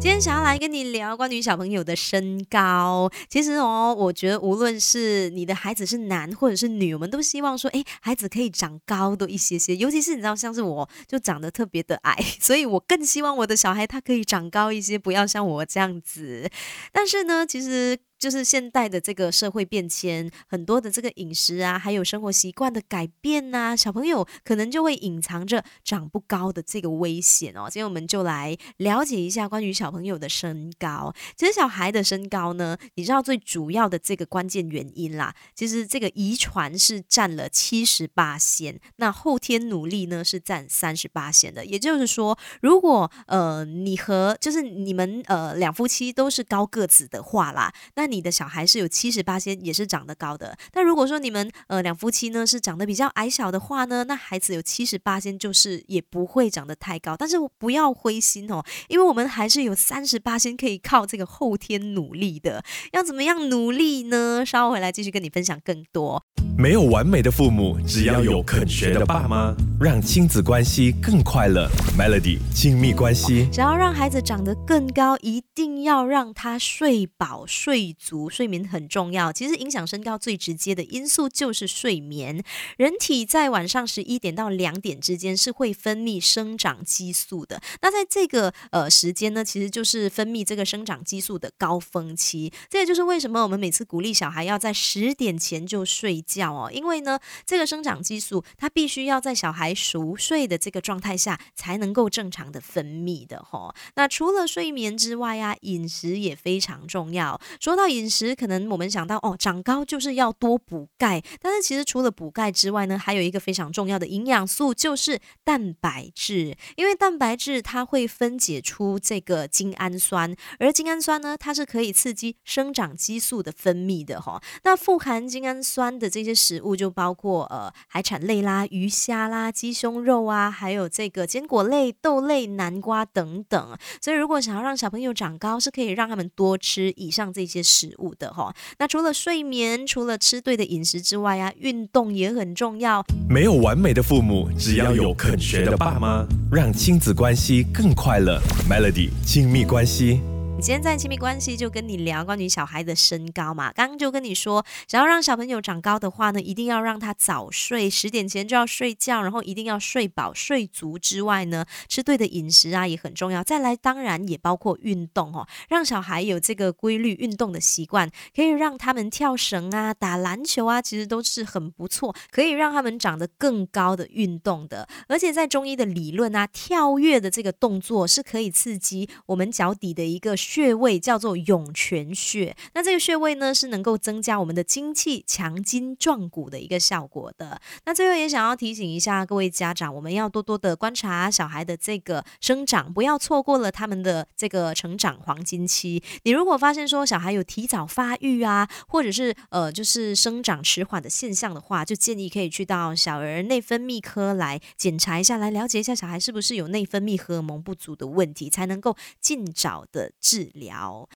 今天想要来跟你聊关于小朋友的身高。其实哦，我觉得无论是你的孩子是男或者是女，我们都希望说，哎，孩子可以长高多一些些。尤其是你知道，像是我就长得特别的矮，所以我更希望我的小孩他可以长高一些，不要像我这样子。但是呢，其实。就是现代的这个社会变迁，很多的这个饮食啊，还有生活习惯的改变呐，小朋友可能就会隐藏着长不高的这个危险哦。今天我们就来了解一下关于小小朋友的身高。其实小孩的身高呢，你知道最主要的这个关键原因啦，其实这个遗传是占了七十八先，那后天努力呢是占三十八先的。也就是说，如果呃你和就是你们呃两夫妻都是高个子的话啦，那你的小孩是有七十八先，也是长得高的。但如果说你们呃两夫妻呢是长得比较矮小的话呢，那孩子有七十八先就是也不会长得太高。但是不要灰心哦，因为我们还是有三十八先可以靠这个后天努力的。要怎么样努力呢？稍后回来继续跟你分享更多。没有完美的父母，只要有肯学的爸妈，让亲子关系更快乐。Melody 亲密关系，想要让孩子长得更高，一定要让他睡饱睡足，睡眠很重要。其实影响身高最直接的因素就是睡眠。人体在晚上十一点到两点之间是会分泌生长激素的。那在这个呃时间呢，其实就是分泌这个生长激素的高峰期。这也就是为什么我们每次鼓励小孩要在十点前就睡觉。哦，因为呢，这个生长激素它必须要在小孩熟睡的这个状态下才能够正常的分泌的哈。那除了睡眠之外啊，饮食也非常重要。说到饮食，可能我们想到哦，长高就是要多补钙，但是其实除了补钙之外呢，还有一个非常重要的营养素就是蛋白质。因为蛋白质它会分解出这个精氨酸，而精氨酸呢，它是可以刺激生长激素的分泌的哈。那富含精氨酸的这些食物就包括呃海产类啦、鱼虾啦、鸡胸肉啊，还有这个坚果类、豆类、南瓜等等。所以如果想要让小朋友长高，是可以让他们多吃以上这些食物的哈。那除了睡眠，除了吃对的饮食之外啊，运动也很重要。没有完美的父母，只要有肯学的爸妈，让亲子关系更快乐。Melody 亲密关系。今天在亲密关系就跟你聊关于小孩的身高嘛，刚刚就跟你说，想要让小朋友长高的话呢，一定要让他早睡，十点前就要睡觉，然后一定要睡饱睡足之外呢，吃对的饮食啊也很重要。再来，当然也包括运动哦，让小孩有这个规律运动的习惯，可以让他们跳绳啊、打篮球啊，其实都是很不错，可以让他们长得更高的运动的。而且在中医的理论啊，跳跃的这个动作是可以刺激我们脚底的一个。穴位叫做涌泉穴，那这个穴位呢是能够增加我们的精气、强筋壮骨的一个效果的。那最后也想要提醒一下各位家长，我们要多多的观察小孩的这个生长，不要错过了他们的这个成长黄金期。你如果发现说小孩有提早发育啊，或者是呃就是生长迟缓的现象的话，就建议可以去到小儿内分泌科来检查一下，来了解一下小孩是不是有内分泌荷尔蒙不足的问题，才能够尽早的治。治疗。